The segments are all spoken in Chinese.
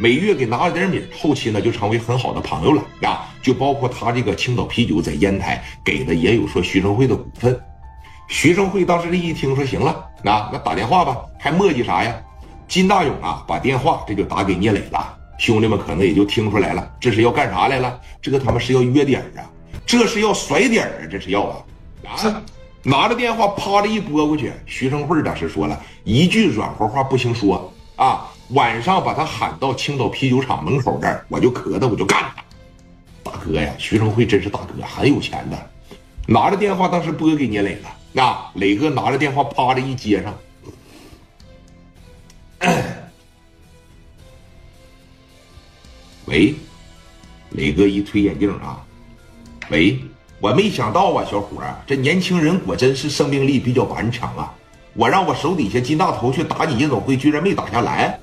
每月给拿了点米，后期呢就成为很好的朋友了啊。就包括他这个青岛啤酒在烟台给的也有说徐生会的股份。徐生会当时这一听说行了，啊，那打电话吧，还磨叽啥呀？金大勇啊，把电话这就打给聂磊了。兄弟们可能也就听出来了，这是要干啥来了？这个他们是要约点啊，这是要甩点啊，这是要啊！啊，拿着电话啪的一拨过去，徐生辉当时说了一句软和话不行说啊，晚上把他喊到青岛啤酒厂门口这儿，我就磕他，我就干他。大哥呀，徐生辉真是大哥，很有钱的。拿着电话当时拨给聂磊了。那磊哥拿着电话，啪的一接上。喂，磊哥一推眼镜啊，喂，我没想到啊，小伙，这年轻人果真是生命力比较顽强啊！我让我手底下金大头去打你夜总会，居然没打下来，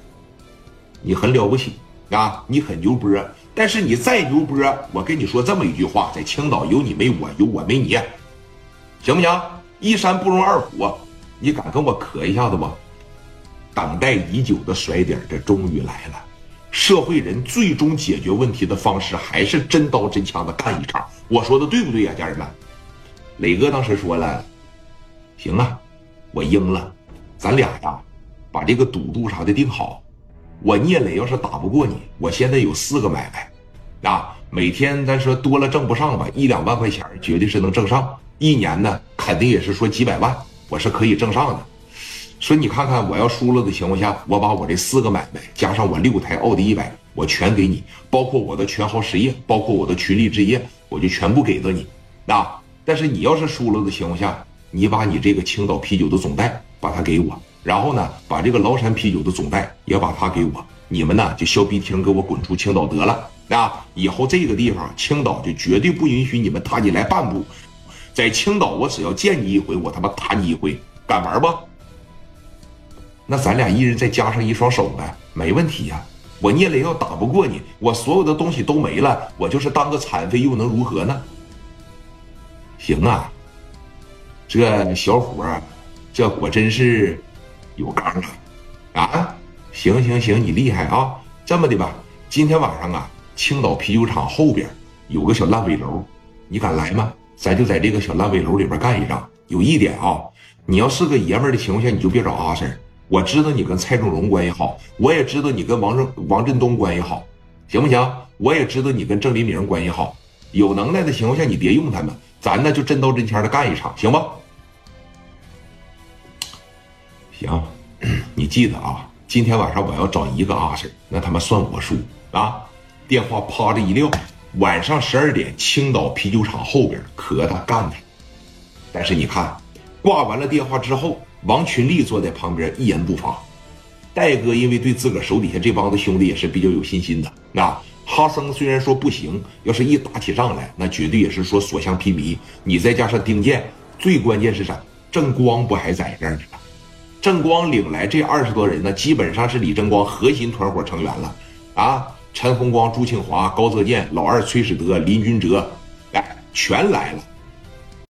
你很了不起啊，你很牛波，但是你再牛波，我跟你说这么一句话，在青岛有你没我，有我没你，行不行？一山不容二虎，你敢跟我磕一下子不？等待已久的甩点，这终于来了。社会人最终解决问题的方式，还是真刀真枪的干一场。我说的对不对呀，家人们？磊哥当时说了，行啊，我应了。咱俩呀，把这个赌注啥的定好。我聂磊要是打不过你，我现在有四个买卖，啊，每天咱说多了挣不上吧，一两万块钱绝对是能挣上。一年呢，肯定也是说几百万，我是可以挣上的。说你看看，我要输了的情况下，我把我这四个买卖加上我六台奥迪一百，我全给你，包括我的全豪实业，包括我的群力置业，我就全部给到你。啊，但是你要是输了的情况下，你把你这个青岛啤酒的总代把它给我，然后呢，把这个崂山啤酒的总代也把它给我。你们呢就削鼻涕给我滚出青岛得了。啊，以后这个地方青岛就绝对不允许你们踏进来半步。在青岛，我只要见你一回，我他妈打你一回，敢玩不？那咱俩一人再加上一双手呗，没问题呀。我聂磊要打不过你，我所有的东西都没了，我就是当个残废又能如何呢？行啊，这小伙，这果真是有刚啊！啊，行行行，你厉害啊！这么的吧，今天晚上啊，青岛啤酒厂后边有个小烂尾楼，你敢来吗？咱就在这个小烂尾楼里边干一仗。有一点啊，你要是个爷们的情况下，你就别找阿 Sir。我知道你跟蔡仲荣关系好，我也知道你跟王正王振东关系好，行不行？我也知道你跟郑黎明关系好。有能耐的情况下，你别用他们，咱呢就真刀真枪的干一场，行吧？行，你记得啊，今天晚上我要找一个阿 Sir，那他妈算我输啊！电话啪的一撂。晚上十二点，青岛啤酒厂后边磕他干他。但是你看，挂完了电话之后，王群力坐在旁边一言不发。戴哥因为对自个儿手底下这帮子兄弟也是比较有信心的。那哈森虽然说不行，要是一打起仗来，那绝对也是说所向披靡。你再加上丁健，最关键是啥？郑光不还在这儿呢？郑光领来这二十多人呢，基本上是李正光核心团伙成员了啊。陈洪光、朱庆华、高泽建、老二崔始德、林君哲，哎，全来了。